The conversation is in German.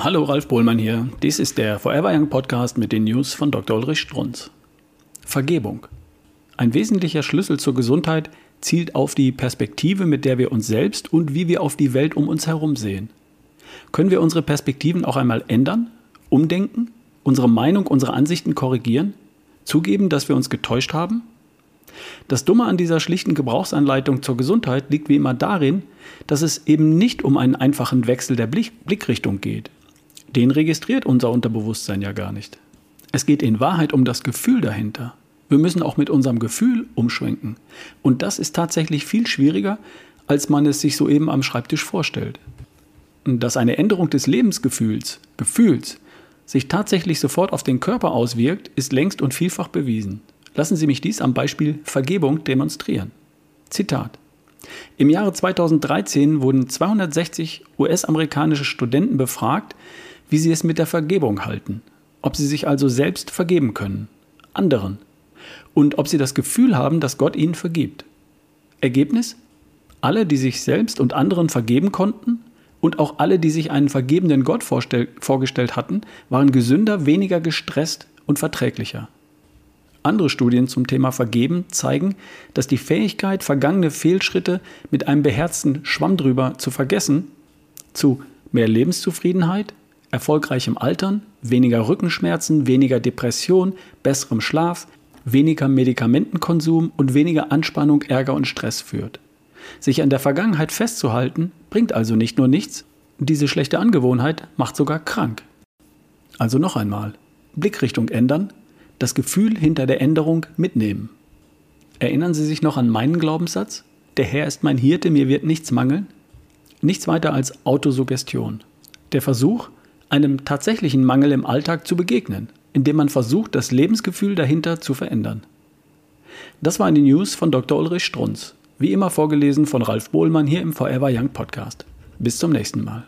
Hallo, Ralf Bohlmann hier. Dies ist der Forever Young Podcast mit den News von Dr. Ulrich Strunz. Vergebung. Ein wesentlicher Schlüssel zur Gesundheit zielt auf die Perspektive, mit der wir uns selbst und wie wir auf die Welt um uns herum sehen. Können wir unsere Perspektiven auch einmal ändern, umdenken, unsere Meinung, unsere Ansichten korrigieren, zugeben, dass wir uns getäuscht haben? Das Dumme an dieser schlichten Gebrauchsanleitung zur Gesundheit liegt wie immer darin, dass es eben nicht um einen einfachen Wechsel der Blickrichtung geht. Den registriert unser Unterbewusstsein ja gar nicht. Es geht in Wahrheit um das Gefühl dahinter. Wir müssen auch mit unserem Gefühl umschwenken. Und das ist tatsächlich viel schwieriger, als man es sich soeben am Schreibtisch vorstellt. Dass eine Änderung des Lebensgefühls, Gefühls, sich tatsächlich sofort auf den Körper auswirkt, ist längst und vielfach bewiesen. Lassen Sie mich dies am Beispiel Vergebung demonstrieren. Zitat. Im Jahre 2013 wurden 260 US-amerikanische Studenten befragt, wie sie es mit der Vergebung halten, ob sie sich also selbst vergeben können, anderen, und ob sie das Gefühl haben, dass Gott ihnen vergibt. Ergebnis? Alle, die sich selbst und anderen vergeben konnten, und auch alle, die sich einen vergebenden Gott vorgestellt hatten, waren gesünder, weniger gestresst und verträglicher. Andere Studien zum Thema Vergeben zeigen, dass die Fähigkeit, vergangene Fehlschritte mit einem beherzten Schwamm drüber zu vergessen, zu mehr Lebenszufriedenheit, erfolgreichem Altern, weniger Rückenschmerzen, weniger Depression, besserem Schlaf, weniger Medikamentenkonsum und weniger Anspannung, Ärger und Stress führt. Sich an der Vergangenheit festzuhalten, bringt also nicht nur nichts, diese schlechte Angewohnheit macht sogar krank. Also noch einmal, Blickrichtung ändern, das Gefühl hinter der Änderung mitnehmen. Erinnern Sie sich noch an meinen Glaubenssatz? Der Herr ist mein Hirte, mir wird nichts mangeln? Nichts weiter als Autosuggestion. Der Versuch, einem tatsächlichen Mangel im Alltag zu begegnen, indem man versucht, das Lebensgefühl dahinter zu verändern. Das waren die News von Dr. Ulrich Strunz, wie immer vorgelesen von Ralf Bohlmann hier im Forever Young Podcast. Bis zum nächsten Mal.